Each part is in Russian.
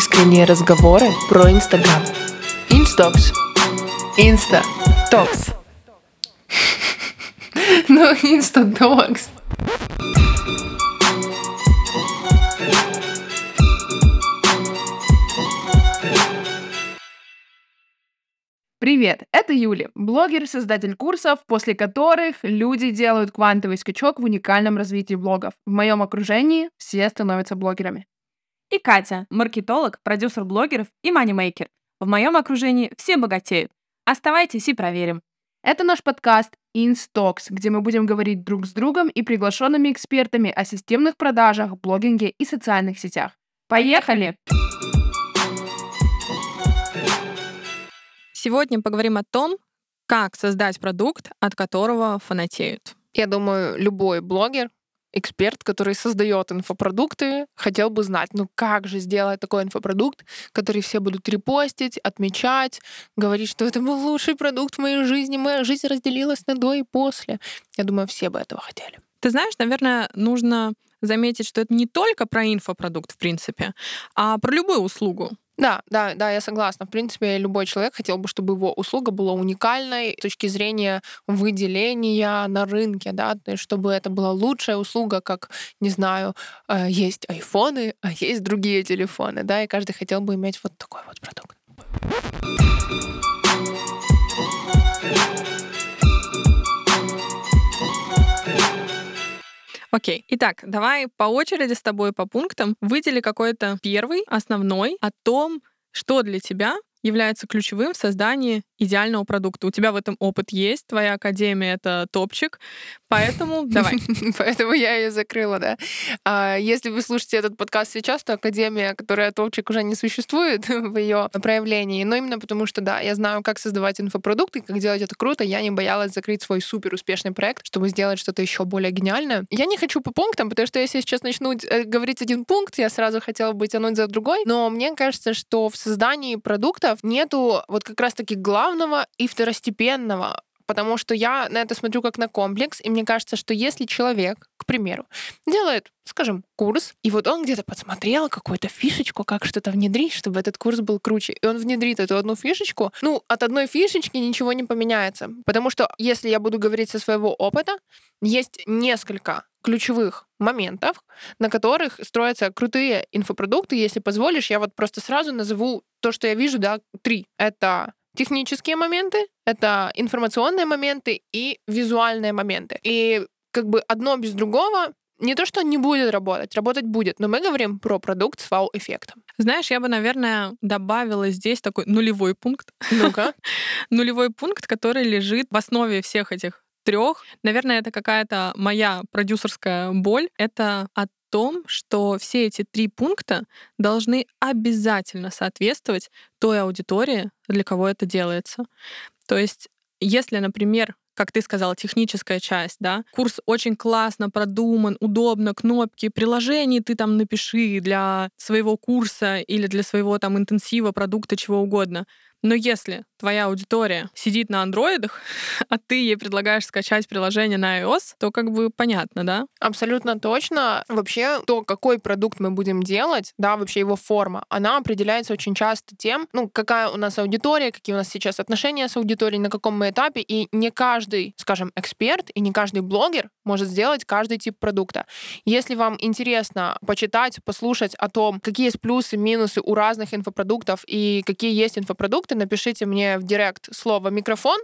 Искренние разговоры про Инстаграм. InstaTalks. Insta. Talks. Ну, InstaTalks. Привет, это Юля, блогер создатель курсов, после которых люди делают квантовый скачок в уникальном развитии блогов. В моем окружении все становятся блогерами. И Катя, маркетолог, продюсер блогеров и манимейкер. В моем окружении все богатеют. Оставайтесь и проверим. Это наш подкаст InStocks, где мы будем говорить друг с другом и приглашенными экспертами о системных продажах, блогинге и социальных сетях. Поехали! Сегодня поговорим о том, как создать продукт, от которого фанатеют. Я думаю, любой блогер, эксперт, который создает инфопродукты, хотел бы знать, ну как же сделать такой инфопродукт, который все будут репостить, отмечать, говорить, что это был лучший продукт в моей жизни, моя жизнь разделилась на до и после. Я думаю, все бы этого хотели. Ты знаешь, наверное, нужно заметить, что это не только про инфопродукт, в принципе, а про любую услугу. Да, да, да, я согласна. В принципе, любой человек хотел бы, чтобы его услуга была уникальной с точки зрения выделения на рынке, да, чтобы это была лучшая услуга, как, не знаю, э, есть айфоны, а есть другие телефоны, да, и каждый хотел бы иметь вот такой вот продукт. Окей. Итак, давай по очереди с тобой по пунктам выдели какой-то первый, основной о том, что для тебя является ключевым в создании идеального продукта. У тебя в этом опыт есть, твоя академия — это топчик, поэтому давай. Поэтому я ее закрыла, да. А если вы слушаете этот подкаст сейчас, то академия, которая топчик, уже не существует в ее проявлении. Но именно потому, что, да, я знаю, как создавать инфопродукты, как делать это круто. Я не боялась закрыть свой супер успешный проект, чтобы сделать что-то еще более гениальное. Я не хочу по пунктам, потому что если я сейчас начну э, говорить один пункт, я сразу хотела бы тянуть за другой. Но мне кажется, что в создании продуктов нету вот как раз-таки главного и второстепенного потому что я на это смотрю как на комплекс, и мне кажется, что если человек, к примеру, делает, скажем, курс, и вот он где-то подсмотрел какую-то фишечку, как что-то внедрить, чтобы этот курс был круче, и он внедрит эту одну фишечку, ну, от одной фишечки ничего не поменяется. Потому что если я буду говорить со своего опыта, есть несколько ключевых моментов, на которых строятся крутые инфопродукты. Если позволишь, я вот просто сразу назову то, что я вижу, да, три. Это технические моменты, это информационные моменты и визуальные моменты. И как бы одно без другого не то, что не будет работать, работать будет, но мы говорим про продукт с вау-эффектом. Знаешь, я бы, наверное, добавила здесь такой нулевой пункт. Ну-ка. нулевой пункт, который лежит в основе всех этих трех. Наверное, это какая-то моя продюсерская боль. Это о том, что все эти три пункта должны обязательно соответствовать той аудитории, для кого это делается. То есть, если, например, как ты сказала, техническая часть, да. Курс очень классно продуман, удобно, кнопки, приложений ты там напиши для своего курса или для своего там интенсива, продукта, чего угодно. Но если твоя аудитория сидит на андроидах, а ты ей предлагаешь скачать приложение на iOS, то как бы понятно, да? Абсолютно точно. Вообще, то, какой продукт мы будем делать, да, вообще его форма, она определяется очень часто тем, ну, какая у нас аудитория, какие у нас сейчас отношения с аудиторией, на каком мы этапе, и не каждый, скажем, эксперт и не каждый блогер может сделать каждый тип продукта. Если вам интересно почитать, послушать о том, какие есть плюсы, минусы у разных инфопродуктов и какие есть инфопродукты, продукты, напишите мне в директ слово «микрофон»,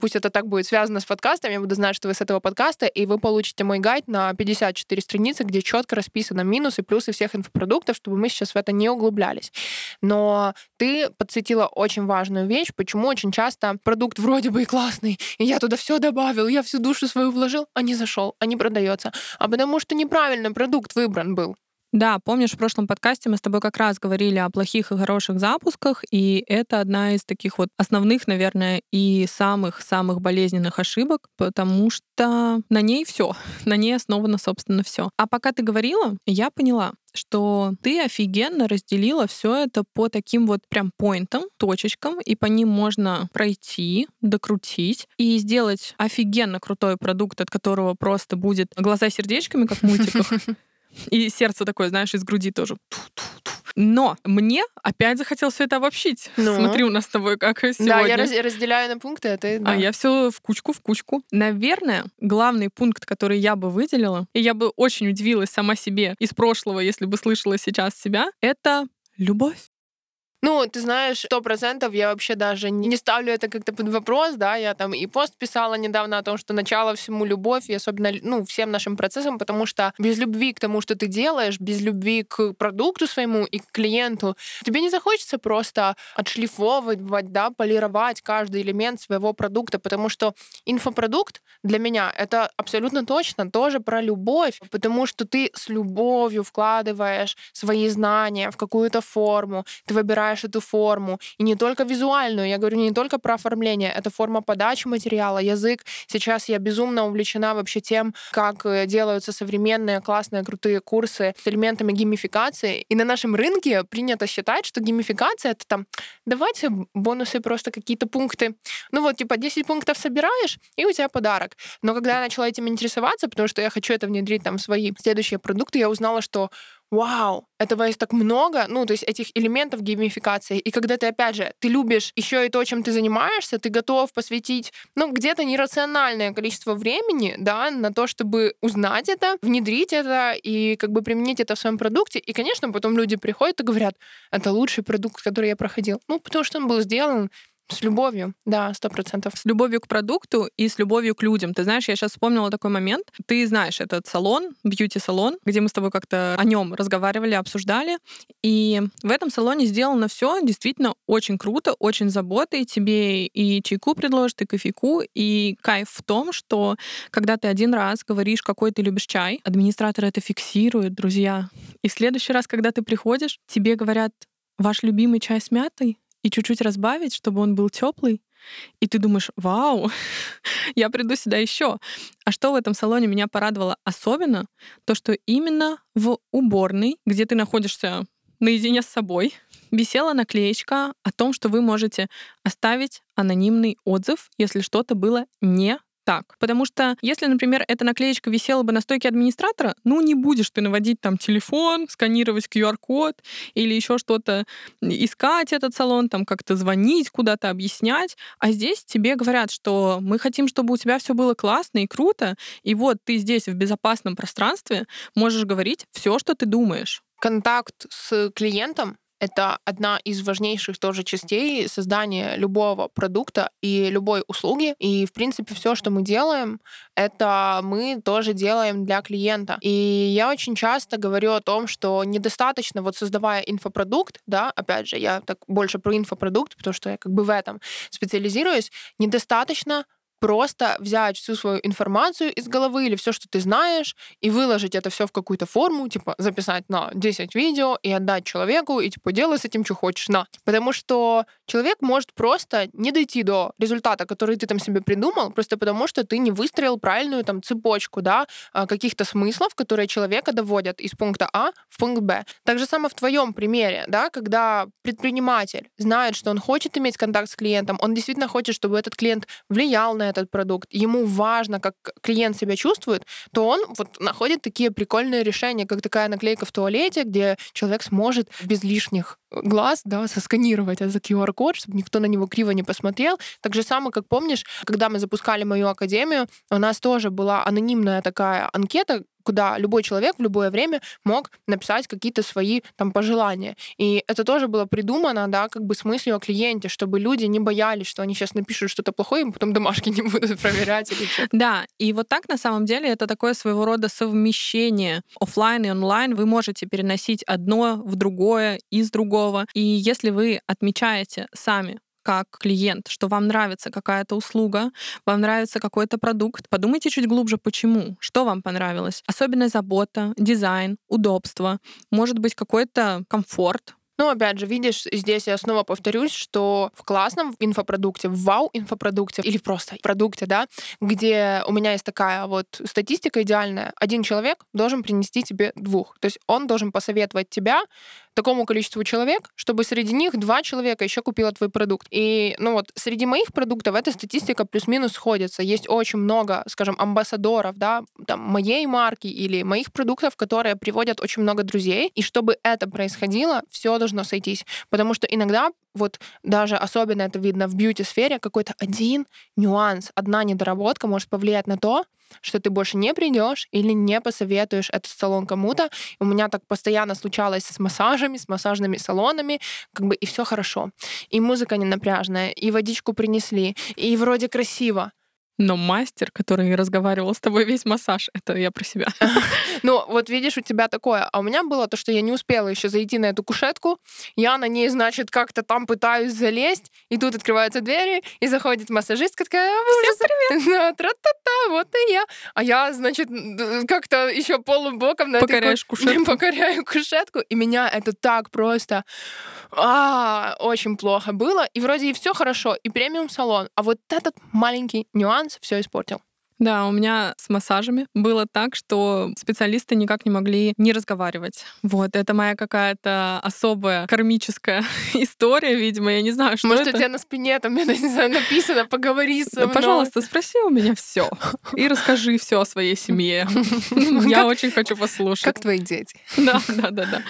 Пусть это так будет связано с подкастом, я буду знать, что вы с этого подкаста, и вы получите мой гайд на 54 страницы, где четко расписаны минусы, плюсы всех инфопродуктов, чтобы мы сейчас в это не углублялись. Но ты подсветила очень важную вещь, почему очень часто продукт вроде бы и классный, и я туда все добавил, я всю душу свою вложил, а не зашел, а не продается. А потому что неправильно продукт выбран был. Да, помнишь, в прошлом подкасте мы с тобой как раз говорили о плохих и хороших запусках, и это одна из таких вот основных, наверное, и самых-самых болезненных ошибок, потому что на ней все, на ней основано, собственно, все. А пока ты говорила, я поняла, что ты офигенно разделила все это по таким вот прям поинтам, точечкам, и по ним можно пройти, докрутить и сделать офигенно крутой продукт, от которого просто будет глаза сердечками, как в мультиках, И сердце такое, знаешь, из груди тоже. Но мне опять захотелось все это обобщить. Ну? Смотри, у нас с тобой как сегодня. Да, я раз- разделяю на пункты, а ты... да. А я все в кучку, в кучку. Наверное, главный пункт, который я бы выделила, и я бы очень удивилась сама себе из прошлого, если бы слышала сейчас себя, это любовь. Ну, ты знаешь, сто процентов я вообще даже не ставлю это как-то под вопрос, да, я там и пост писала недавно о том, что начало всему любовь, и особенно, ну, всем нашим процессам, потому что без любви к тому, что ты делаешь, без любви к продукту своему и к клиенту, тебе не захочется просто отшлифовывать, да, полировать каждый элемент своего продукта, потому что инфопродукт для меня это абсолютно точно тоже про любовь, потому что ты с любовью вкладываешь свои знания в какую-то форму, ты выбираешь эту форму, и не только визуальную, я говорю не только про оформление, это форма подачи материала, язык. Сейчас я безумно увлечена вообще тем, как э, делаются современные, классные, крутые курсы с элементами геймификации. И на нашем рынке принято считать, что геймификация — это там, давайте бонусы просто какие-то пункты. Ну вот, типа 10 пунктов собираешь, и у тебя подарок. Но когда я начала этим интересоваться, потому что я хочу это внедрить там в свои следующие продукты, я узнала, что вау, этого есть так много, ну, то есть этих элементов геймификации. И когда ты, опять же, ты любишь еще и то, чем ты занимаешься, ты готов посвятить, ну, где-то нерациональное количество времени, да, на то, чтобы узнать это, внедрить это и как бы применить это в своем продукте. И, конечно, потом люди приходят и говорят, это лучший продукт, который я проходил. Ну, потому что он был сделан с любовью, да, сто процентов. С любовью к продукту и с любовью к людям. Ты знаешь, я сейчас вспомнила такой момент. Ты знаешь этот салон, бьюти-салон, где мы с тобой как-то о нем разговаривали, обсуждали. И в этом салоне сделано все действительно очень круто, очень заботой. Тебе и чайку предложат, и кофейку. И кайф в том, что когда ты один раз говоришь, какой ты любишь чай, администратор это фиксирует, друзья. И в следующий раз, когда ты приходишь, тебе говорят, ваш любимый чай с мятой, и чуть-чуть разбавить, чтобы он был теплый. И ты думаешь, вау, я приду сюда еще. А что в этом салоне меня порадовало особенно, то что именно в уборной, где ты находишься наедине с собой, висела наклеечка о том, что вы можете оставить анонимный отзыв, если что-то было не так. Потому что если, например, эта наклеечка висела бы на стойке администратора, ну не будешь ты наводить там телефон, сканировать QR-код или еще что-то, искать этот салон, там как-то звонить куда-то, объяснять. А здесь тебе говорят, что мы хотим, чтобы у тебя все было классно и круто, и вот ты здесь в безопасном пространстве можешь говорить все, что ты думаешь. Контакт с клиентом это одна из важнейших тоже частей создания любого продукта и любой услуги. И, в принципе, все, что мы делаем, это мы тоже делаем для клиента. И я очень часто говорю о том, что недостаточно, вот создавая инфопродукт, да, опять же, я так больше про инфопродукт, потому что я как бы в этом специализируюсь, недостаточно просто взять всю свою информацию из головы или все, что ты знаешь, и выложить это все в какую-то форму, типа записать на 10 видео и отдать человеку, и типа делай с этим, что хочешь, на. Потому что человек может просто не дойти до результата, который ты там себе придумал, просто потому что ты не выстроил правильную там цепочку, да, а, каких-то смыслов, которые человека доводят из пункта А в пункт Б. Так же самое в твоем примере, да, когда предприниматель знает, что он хочет иметь контакт с клиентом, он действительно хочет, чтобы этот клиент влиял на этот продукт, ему важно, как клиент себя чувствует, то он вот находит такие прикольные решения, как такая наклейка в туалете, где человек сможет без лишних глаз, да, сосканировать этот QR-код, чтобы никто на него криво не посмотрел. Так же самое, как помнишь, когда мы запускали мою академию, у нас тоже была анонимная такая анкета, куда любой человек в любое время мог написать какие-то свои там пожелания. И это тоже было придумано, да, как бы с мыслью о клиенте, чтобы люди не боялись, что они сейчас напишут что-то плохое, и потом домашки не будут проверять или что-то. Да, и вот так на самом деле это такое своего рода совмещение офлайн и онлайн. Вы можете переносить одно в другое, из другого. И если вы отмечаете сами как клиент, что вам нравится какая-то услуга, вам нравится какой-то продукт, подумайте чуть глубже, почему, что вам понравилось. Особенная забота, дизайн, удобство, может быть какой-то комфорт, Ну, опять же, видишь, здесь я снова повторюсь, что в классном инфопродукте, в вау-инфопродукте или просто продукте, да, где у меня есть такая вот статистика идеальная, один человек должен принести тебе двух. То есть он должен посоветовать тебя такому количеству человек, чтобы среди них два человека еще купило твой продукт. И, ну вот, среди моих продуктов эта статистика плюс-минус сходится. Есть очень много, скажем, амбассадоров, да, там, моей марки или моих продуктов, которые приводят очень много друзей. И чтобы это происходило, все должно сойтись. Потому что иногда вот даже особенно это видно в бьюти-сфере, какой-то один нюанс, одна недоработка может повлиять на то, что ты больше не придешь или не посоветуешь этот салон кому-то. У меня так постоянно случалось с массажами, с массажными салонами, как бы и все хорошо. И музыка не напряжная, и водичку принесли, и вроде красиво. Но мастер, который разговаривал с тобой весь массаж, это я про себя. Ну, вот видишь, у тебя такое. А у меня было то, что я не успела еще зайти на эту кушетку. Я на ней, значит, как-то там пытаюсь залезть, и тут открываются двери, и заходит массажистка такая, Всем привет! Тра-та-та, вот и я. А я, значит, как-то еще полубоком на Покоряешь этой кушетку. покоряю кушетку, и меня это так просто а, очень плохо было. И вроде и все хорошо, и премиум салон. А вот этот маленький нюанс все испортил. Да, у меня с массажами было так, что специалисты никак не могли не разговаривать. Вот, это моя какая-то особая кармическая история, видимо, я не знаю, что Может, это. у тебя на спине там, я не знаю, написано «поговори со мной». Пожалуйста, спроси у меня все и расскажи все о своей семье. Я очень хочу послушать. Как твои дети? Да, да, да, да.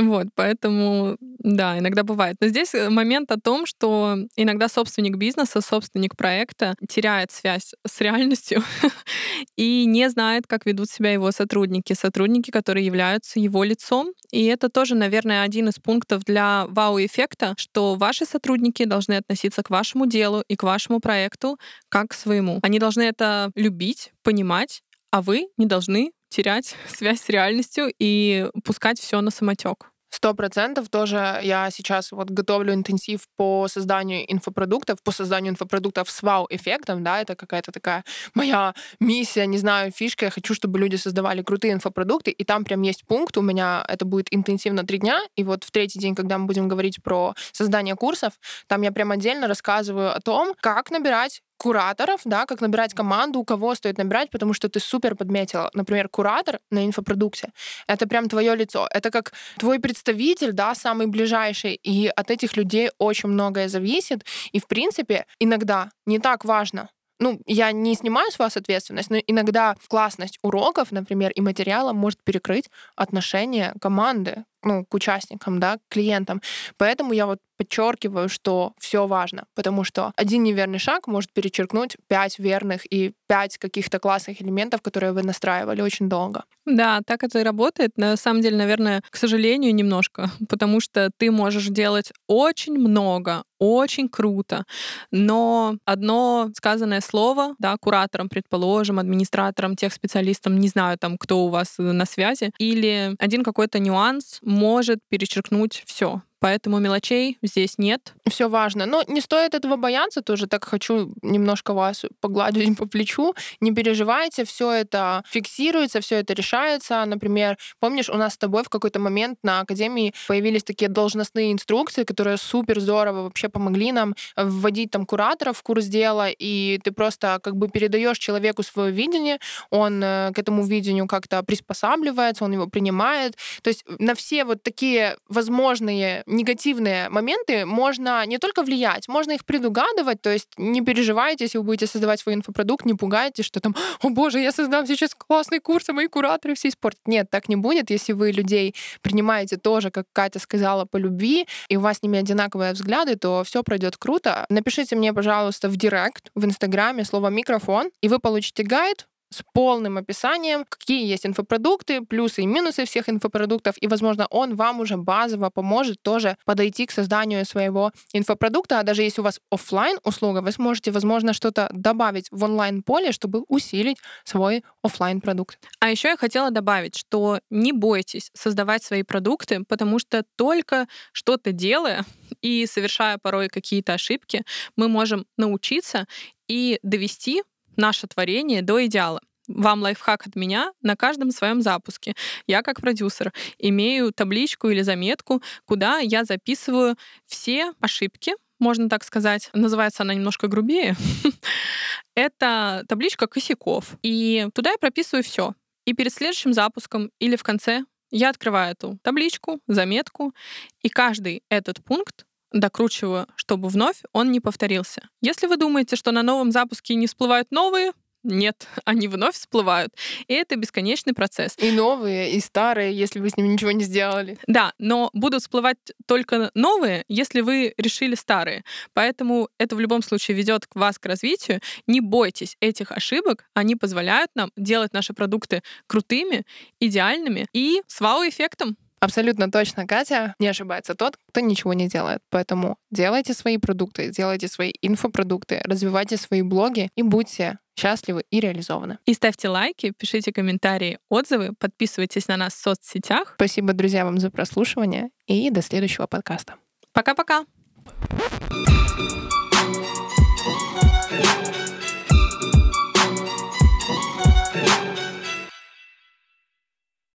Вот, поэтому, да, иногда бывает. Но здесь э, момент о том, что иногда собственник бизнеса, собственник проекта теряет связь с реальностью и не знает, как ведут себя его сотрудники, сотрудники, которые являются его лицом. И это тоже, наверное, один из пунктов для вау-эффекта, что ваши сотрудники должны относиться к вашему делу и к вашему проекту как к своему. Они должны это любить, понимать, а вы не должны терять связь с реальностью и пускать все на самотек. Сто процентов тоже я сейчас вот готовлю интенсив по созданию инфопродуктов, по созданию инфопродуктов с вау-эффектом, да, это какая-то такая моя миссия, не знаю, фишка, я хочу, чтобы люди создавали крутые инфопродукты, и там прям есть пункт, у меня это будет интенсивно три дня, и вот в третий день, когда мы будем говорить про создание курсов, там я прям отдельно рассказываю о том, как набирать кураторов, да, как набирать команду, у кого стоит набирать, потому что ты супер подметила. Например, куратор на инфопродукте — это прям твое лицо. Это как твой представитель, да, самый ближайший, и от этих людей очень многое зависит. И, в принципе, иногда не так важно, ну, я не снимаю с вас ответственность, но иногда классность уроков, например, и материала может перекрыть отношение команды ну, к участникам, да, к клиентам. Поэтому я вот подчеркиваю, что все важно, потому что один неверный шаг может перечеркнуть пять верных и пять каких-то классных элементов, которые вы настраивали очень долго. Да, так это и работает. На самом деле, наверное, к сожалению, немножко, потому что ты можешь делать очень много, очень круто, но одно сказанное слово, да, куратором, предположим, администратором, тех специалистам, не знаю там, кто у вас на связи, или один какой-то нюанс может перечеркнуть все. Поэтому мелочей здесь нет. Все важно. Но не стоит этого бояться тоже. Так хочу немножко вас погладить по плечу. Не переживайте, все это фиксируется, все это решается. Например, помнишь, у нас с тобой в какой-то момент на Академии появились такие должностные инструкции, которые супер здорово вообще помогли нам вводить там кураторов в курс дела, и ты просто как бы передаешь человеку свое видение, он э, к этому видению как-то приспосабливается, он его принимает. То есть на все вот такие возможные негативные моменты можно не только влиять, можно их предугадывать, то есть не переживайте, если вы будете создавать свой инфопродукт, не пугайтесь, что там, о боже, я создам сейчас классный курс, а мои кураторы все испортят. Нет, так не будет, если вы людей принимаете тоже, как Катя сказала, по любви, и у вас с ними одинаковые взгляды, то все пройдет круто. Напишите мне, пожалуйста, в директ, в Инстаграме слово «микрофон», и вы получите гайд, с полным описанием, какие есть инфопродукты, плюсы и минусы всех инфопродуктов, и, возможно, он вам уже базово поможет тоже подойти к созданию своего инфопродукта, а даже если у вас офлайн услуга, вы сможете, возможно, что-то добавить в онлайн-поле, чтобы усилить свой офлайн продукт. А еще я хотела добавить, что не бойтесь создавать свои продукты, потому что только что-то делая и совершая порой какие-то ошибки, мы можем научиться и довести наше творение до идеала. вам лайфхак от меня на каждом своем запуске. Я как продюсер имею табличку или заметку, куда я записываю все ошибки, можно так сказать. Называется она немножко грубее. Это табличка косяков. И туда я прописываю все. И перед следующим запуском или в конце я открываю эту табличку, заметку, и каждый этот пункт докручиваю, чтобы вновь он не повторился. Если вы думаете, что на новом запуске не всплывают новые, нет, они вновь всплывают. И это бесконечный процесс. И новые, и старые, если вы с ними ничего не сделали. Да, но будут всплывать только новые, если вы решили старые. Поэтому это в любом случае ведет вас к развитию. Не бойтесь этих ошибок, они позволяют нам делать наши продукты крутыми, идеальными и с вау-эффектом. Абсолютно точно, Катя. Не ошибается тот, кто ничего не делает. Поэтому делайте свои продукты, делайте свои инфопродукты, развивайте свои блоги и будьте счастливы и реализованы. И ставьте лайки, пишите комментарии, отзывы, подписывайтесь на нас в соцсетях. Спасибо, друзья, вам за прослушивание и до следующего подкаста. Пока-пока! thank you